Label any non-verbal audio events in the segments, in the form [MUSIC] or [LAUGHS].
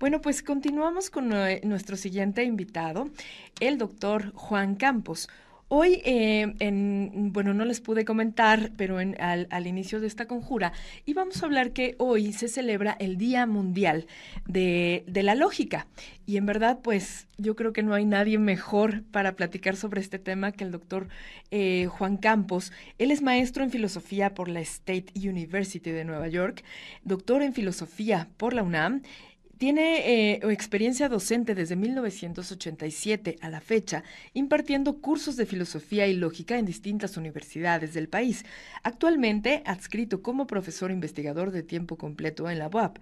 Bueno, pues continuamos con nuestro siguiente invitado, el doctor Juan Campos. Hoy, eh, en, bueno, no les pude comentar, pero al, inicio de esta conjura, íbamos a hablar que hoy se celebra el Día Mundial de, la Lógica. Y en verdad, pues yo creo que no hay nadie mejor para platicar sobre este tema que el doctor eh, Juan Campos. Él es maestro en filosofía por la State University de Nueva York, doctor en filosofía por la UNAM tiene eh, experiencia docente desde 1987 a la fecha, impartiendo cursos de filosofía y lógica en distintas universidades del país. Actualmente adscrito como profesor investigador de tiempo completo en la UAP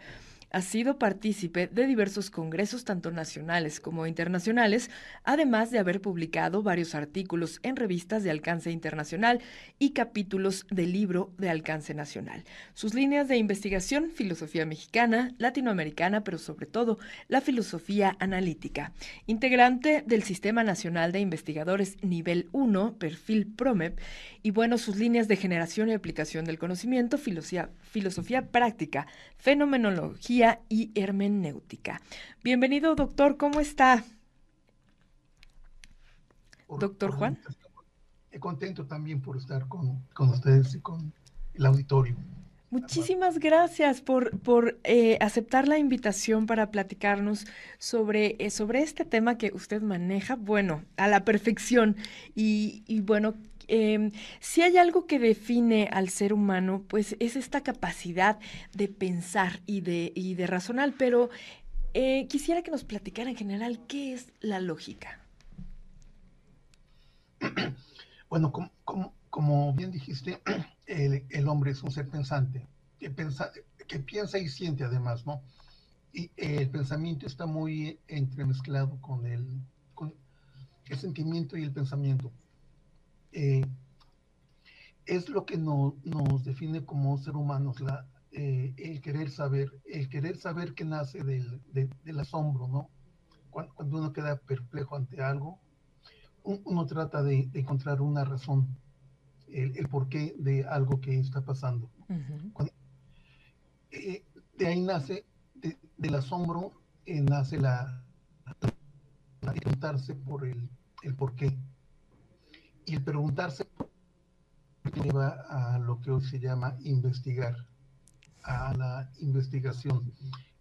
ha sido partícipe de diversos congresos tanto nacionales como internacionales, además de haber publicado varios artículos en revistas de alcance internacional y capítulos del libro de alcance nacional. Sus líneas de investigación, filosofía mexicana, latinoamericana, pero sobre todo la filosofía analítica. Integrante del Sistema Nacional de Investigadores Nivel 1, perfil PROMEP, y bueno, sus líneas de generación y aplicación del conocimiento, filosofía, filosofía práctica, fenomenología y hermenéutica. Bienvenido, doctor, ¿cómo está? doctor Juan. Contento también por estar con, ustedes y con el auditorio. Muchísimas gracias por, por eh, aceptar la invitación para platicarnos sobre, eh, sobre este tema que usted maneja, bueno, a la perfección. Y, y bueno, Em, si hay algo que define al ser humano, pues es esta capacidad de pensar y de, y de razonar, pero eh, quisiera que nos platicara en general qué es la lógica. [CLEARS THROAT] Bueno, como, bien dijiste, [CLEARS THROAT] el, hombre es un ser pensante, que, piensa y siente además, ¿no? Y el pensamiento está muy entremezclado con el sentimiento y el pensamiento. Eh, es lo que nos define como ser humanos, la, eh, el querer saber, el querer saber que nace del, asombro, ¿no? Cuando, uno queda perplejo ante algo, uno trata de, encontrar una razón, el, porqué de algo que está pasando. Eh, de ahí nace, del asombro, nace la, preguntarse por el, el porqué y el preguntarse lleva a lo que hoy se llama investigar, a la investigación.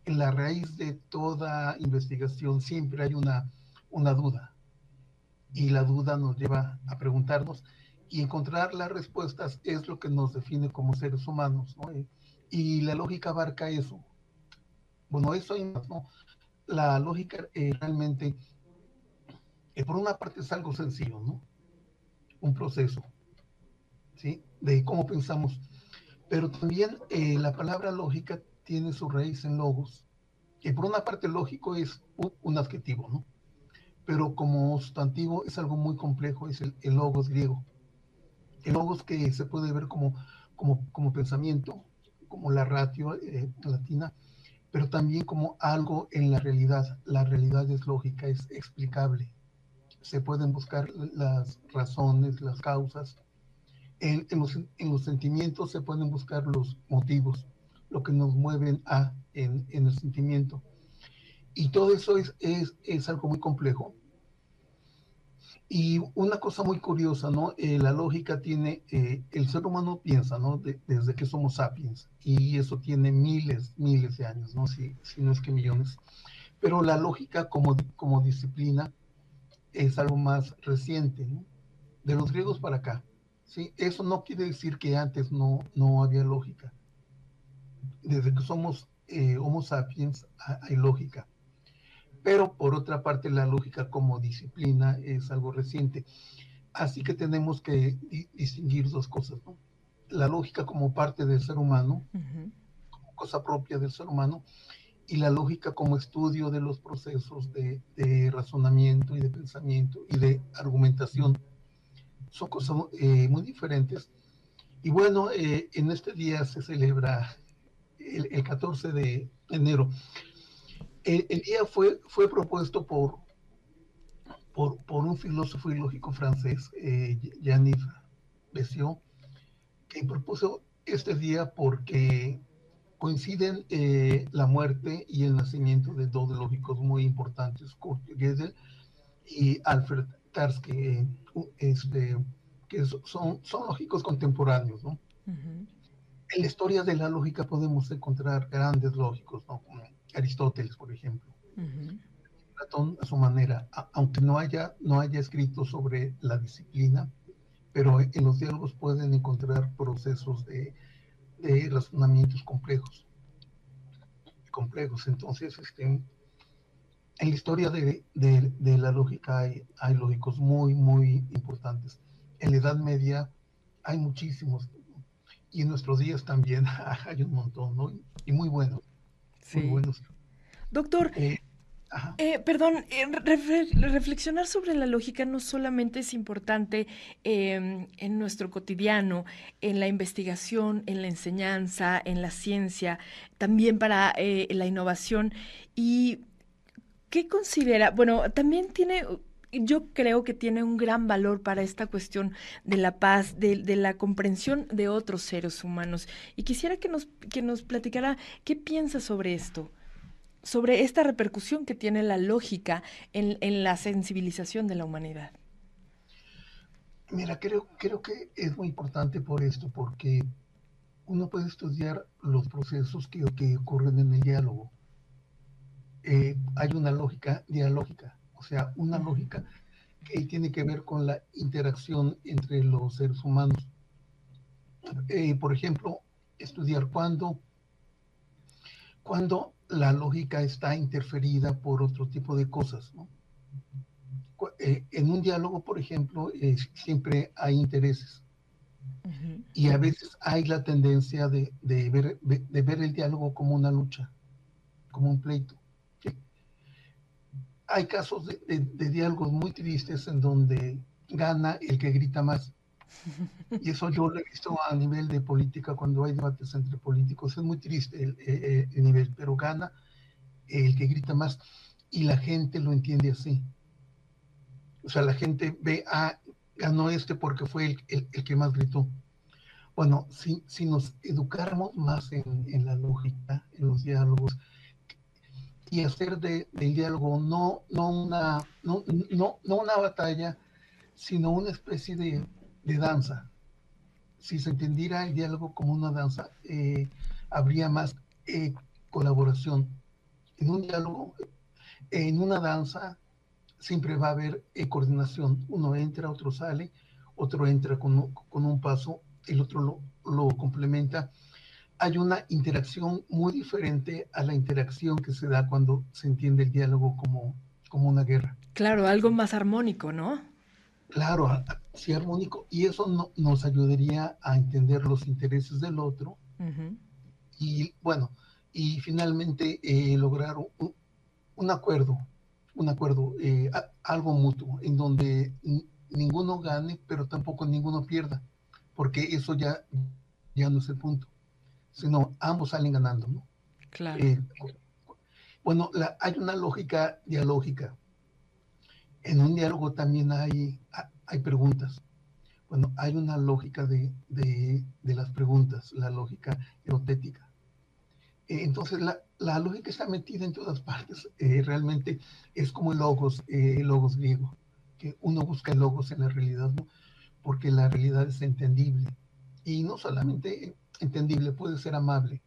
En la raíz de toda investigación siempre hay una, una duda y la duda nos lleva a preguntarnos y encontrar las respuestas es lo que nos define como seres humanos. Y la lógica abarca eso. Bueno, eso hay más, ¿no? La lógica eh, realmente, eh, por una parte es algo sencillo, ¿no? Un proceso, ¿sí? De cómo pensamos. Pero también eh, la palabra lógica tiene su raíz en logos, que por una parte lógico es un, adjetivo, ¿no? Pero como sustantivo es algo muy complejo, es el, logos griego. El logos que se puede ver como, como, como pensamiento, como la ratio eh, latina, pero también como algo en la realidad. La realidad es lógica, es explicable, se pueden buscar las razones, las causas. En, los, sentimientos se pueden buscar los motivos, lo que nos mueven a en, el sentimiento. Y todo eso es, es, algo muy complejo. Y una cosa muy curiosa, ¿no? Eh, la lógica tiene, eh, el ser humano piensa, ¿no? desde que somos sapiens, y eso tiene miles, miles de años, ¿no? Si, si no es que millones. Pero la lógica como, como disciplina es algo más reciente, de los griegos para acá. ¿sí? Eso no quiere decir que antes no, no había lógica. Desde que somos eh, Homo sapiens hay lógica. Pero por otra parte, la lógica como disciplina es algo reciente. Así que tenemos que distinguir dos cosas. La lógica como parte del ser humano, como cosa propia del ser humano, y la lógica como estudio de los procesos de, razonamiento y de pensamiento y de argumentación. Son cosas eh, muy diferentes. Y bueno, eh, en este día se celebra el, 14 de enero. El, día fue, fue propuesto por, por, por, un filósofo y lógico francés, eh, Bessiot, que propuso este día porque coinciden eh, la muerte y el nacimiento de dos lógicos muy importantes, Kurt Gödel y Alfred Tarski, eh, este, que son, son lógicos contemporáneos. ¿no? En la historia de la lógica podemos encontrar grandes lógicos, ¿no? como Aristóteles, por ejemplo. Platón a su manera, aunque no haya, no haya escrito sobre la disciplina, pero en los diálogos pueden encontrar procesos de, de razonamientos complejos. Complejos. Entonces, este, en la historia de, de, la lógica hay, hay, lógicos muy, muy importantes. En la Edad Media hay muchísimos. Y en nuestros días también [LAUGHS] hay un montón, ¿no? Y muy buenos. Sí. Muy buenos. Doctor, eh, eh, perdón, eh, reflexionar sobre la lógica no solamente es importante em, en nuestro cotidiano, en la investigación, en la enseñanza, en la ciencia, también para eh, la innovación. ¿Y qué considera? Bueno, también tiene yo creo que tiene un gran valor para esta cuestión de la paz, de, la comprensión de otros seres humanos. Y quisiera que nos, que nos platicara qué piensa sobre esto sobre esta repercusión que tiene la lógica en, la sensibilización de la humanidad. Mira, creo, creo que es muy importante por esto, porque uno puede estudiar los procesos que, que ocurren en el diálogo. Eh, hay una lógica dialógica, o sea, una lógica que tiene que ver con la interacción entre los seres humanos. Eh, por ejemplo, estudiar cuándo, cuando la lógica está interferida por otro tipo de cosas. ¿no? Eh, en un diálogo, por ejemplo, siempre hay intereses. Y a veces hay la tendencia de, ver, de, ver, el diálogo como una lucha, como un pleito. Hay casos de, de diálogos muy tristes en donde gana el que grita más. [LAUGHS] Y eso yo lo he visto a nivel de política, cuando hay debates entre políticos, es muy triste el, nivel, pero gana el que grita más y la gente lo entiende así. O sea, la gente ve, ah, ganó este porque fue el, el, que más gritó. Bueno, si, si nos educáramos más en, en, la lógica, en los diálogos, y hacer de, del diálogo no, no, una, no, no, no una batalla, sino una especie de, de danza. Si se entendiera el diálogo como una danza, eh, habría más eh, colaboración. En un diálogo, en una danza, siempre va a haber eh, coordinación. Uno entra, otro sale, otro entra con, con un paso, el otro lo, lo, complementa. Hay una interacción muy diferente a la interacción que se da cuando se entiende el diálogo como, como una guerra. Claro, algo más armónico, ¿no? Claro, sí, armónico. Y eso no, nos ayudaría a entender los intereses del otro. Y bueno, y finalmente eh, lograr un, acuerdo, un acuerdo, eh, algo mutuo, en donde ninguno gane, pero tampoco ninguno pierda, porque eso ya, ya no es el punto, sino ambos salen ganando, ¿no? Claro. Eh, bueno, hay una lógica dialógica en un diálogo también hay, hay preguntas. Bueno, hay una lógica de, de, las preguntas, la lógica erotética. Eh, entonces, la, la, lógica está metida en todas partes. Eh, realmente es como el logos, eh, el logos griego, que uno busca el logos en la realidad, ¿no? porque la realidad es entendible. Y no solamente entendible, puede ser amable,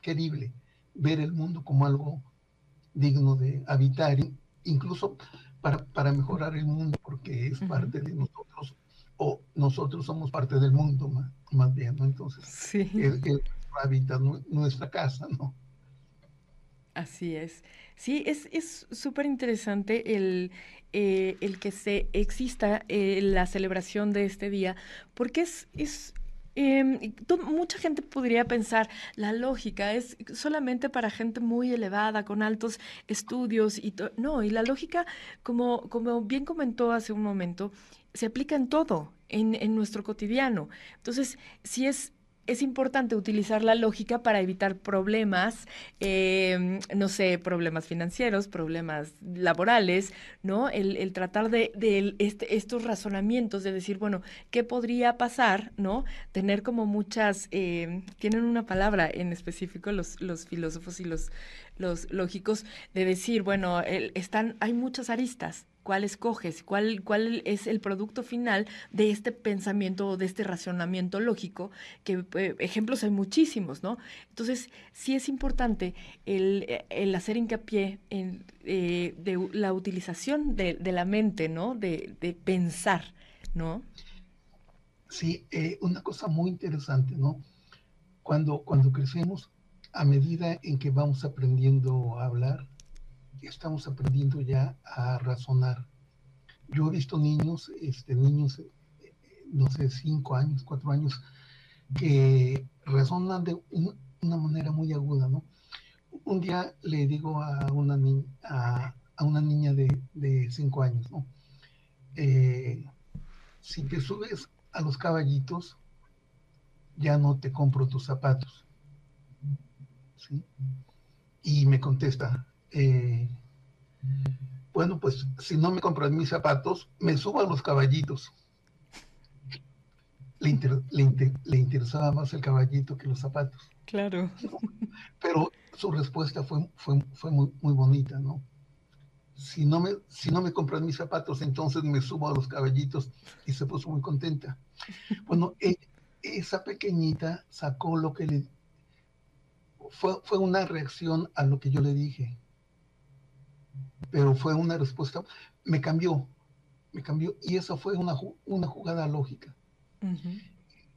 querible, ver el mundo como algo digno de habitar, incluso para, para mejorar el mundo, porque es parte de nosotros, o nosotros somos parte del mundo más, más bien, ¿no? Entonces, sí. es, hábitat, nuestra casa, ¿no? Así es. Sí, es súper interesante el, eh, el que se exista eh, la celebración de este día, porque es, es eh, mucha gente podría pensar, la lógica es solamente para gente muy elevada, con altos estudios y no, y la lógica, como, como bien comentó hace un momento, se aplica en todo, en, en nuestro cotidiano. Entonces, si es es importante utilizar la lógica para evitar problemas, em, no sé, problemas financieros, problemas laborales, ¿no? El, tratar de, este, estos razonamientos, de decir, bueno, ¿qué podría pasar, ¿no? Tener como muchas, em, tienen una palabra en específico los, los filósofos y los, los lógicos, de decir, bueno, están, hay muchas aristas, cuál escoges, cuál, cuál es el producto final de este pensamiento o de este razonamiento lógico, que eh, ejemplos hay muchísimos, ¿no? Entonces, sí es importante el, el hacer hincapié en eh, de la utilización de, de, la mente, ¿no? De, de pensar, ¿no? Sí, eh, una cosa muy interesante, ¿no? Cuando, cuando crecemos, a medida en que vamos aprendiendo a hablar, estamos aprendiendo ya a razonar. Yo he visto niños, este, niños, no sé, cinco años, cuatro años, que razonan de una manera muy aguda, ¿no? Un día le digo a una, ni a, una niña de, cinco años, ¿no? Eh, si te subes a los caballitos, ya no te compro tus zapatos. ¿Sí? Y me contesta, eh, bueno, pues si no me compran mis zapatos, me subo a los caballitos. Le, le, interesaba más el caballito que los zapatos. Claro. Pero su respuesta fue, fue, fue muy, muy, bonita, ¿no? Si no, me, si no me compran mis zapatos, entonces me subo a los caballitos y se puso muy contenta. Bueno, e, esa pequeñita sacó lo que le... Fue, fue una reacción a lo que yo le dije pero fue una respuesta, me cambió, me cambió, y esa fue una, una jugada lógica.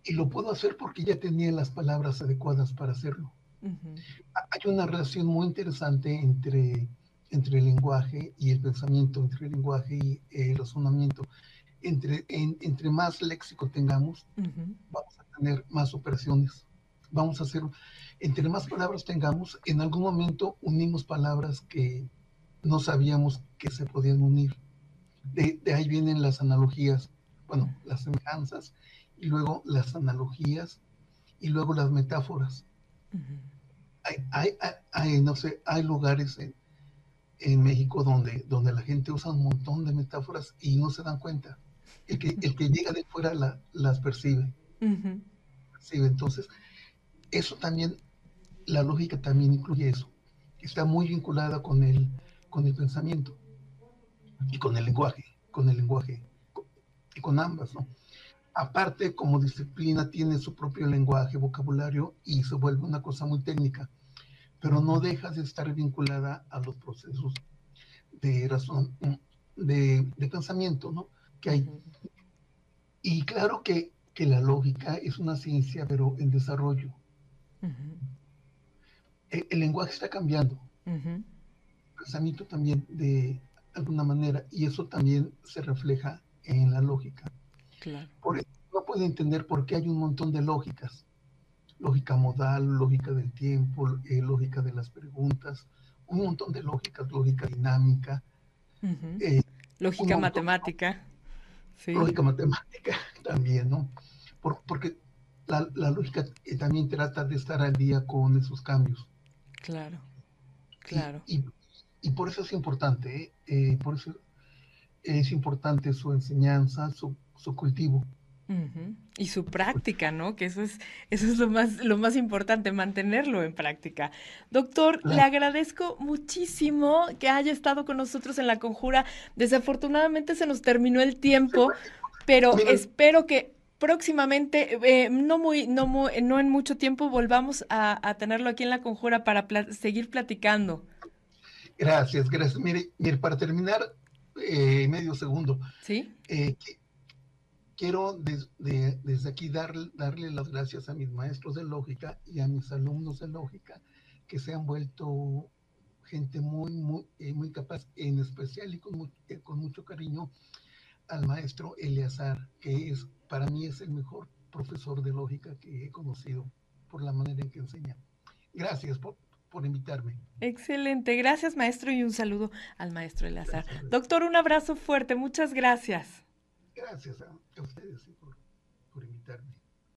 Y lo puedo hacer porque ya tenía las palabras adecuadas para hacerlo. Hay una relación muy interesante entre, entre el lenguaje y el pensamiento, entre el lenguaje y el razonamiento. Entre, entre más léxico tengamos, vamos a tener más operaciones. Vamos a hacer, entre más palabras tengamos, en algún momento unimos palabras que, no sabíamos que se podían unir. De, ahí vienen las analogías, bueno, las semejanzas, y luego las analogías, y luego las metáforas. hay, hay, no sé, hay lugares en, México donde, donde la gente usa un montón de metáforas y no se dan cuenta. El que, el que llega de fuera las percibe. Entonces, eso también, la lógica también incluye eso. Está muy vinculada con el, con el pensamiento y con el lenguaje, con el lenguaje, y con ambas, ¿no? Aparte, como disciplina, tiene su propio lenguaje, vocabulario y se vuelve una cosa muy técnica, pero no deja de estar vinculada a los procesos de razón, de, pensamiento, ¿no? Que hay. Y claro que, la lógica es una ciencia, pero en desarrollo. el, lenguaje está cambiando pensamiento también de alguna manera y eso también se refleja en la lógica. Claro. Por eso uno puede entender por qué hay un montón de lógicas. Lógica modal, lógica del tiempo, eh, lógica de las preguntas, un montón de lógicas, lógica dinámica. Eh, lógica matemática. Lógica matemática [LAUGHS] también, ¿no? porque la, lógica eh, también trata de estar al día con esos cambios. Claro, claro. y, y por eso es importante, ¿eh? Eh, por eso es importante su enseñanza, su, cultivo. Y su práctica, ¿no? Que eso es, eso es lo más, lo más importante, mantenerlo en práctica. Doctor, le agradezco muchísimo que haya estado con nosotros en la conjura. Desafortunadamente se nos terminó el tiempo, pero espero que próximamente, eh, no muy, no no en mucho tiempo, volvamos a, tenerlo aquí en la conjura para seguir platicando. Gracias, gracias. Mire, mire para terminar, eh, medio segundo. Sí. Eh, quiero desde aquí darle, darle las gracias a mis maestros de lógica y a mis alumnos de lógica que se han vuelto gente muy, muy, eh, muy capaz, en especial y con, con mucho cariño al maestro Eleazar, que es, para mí es el mejor profesor de lógica que he conocido por la manera en que enseña. Gracias por, por invitarme. Excelente, gracias maestro y un saludo al maestro Eleazar. Doctor, un abrazo fuerte, muchas gracias. Gracias a, ustedes por invitarme.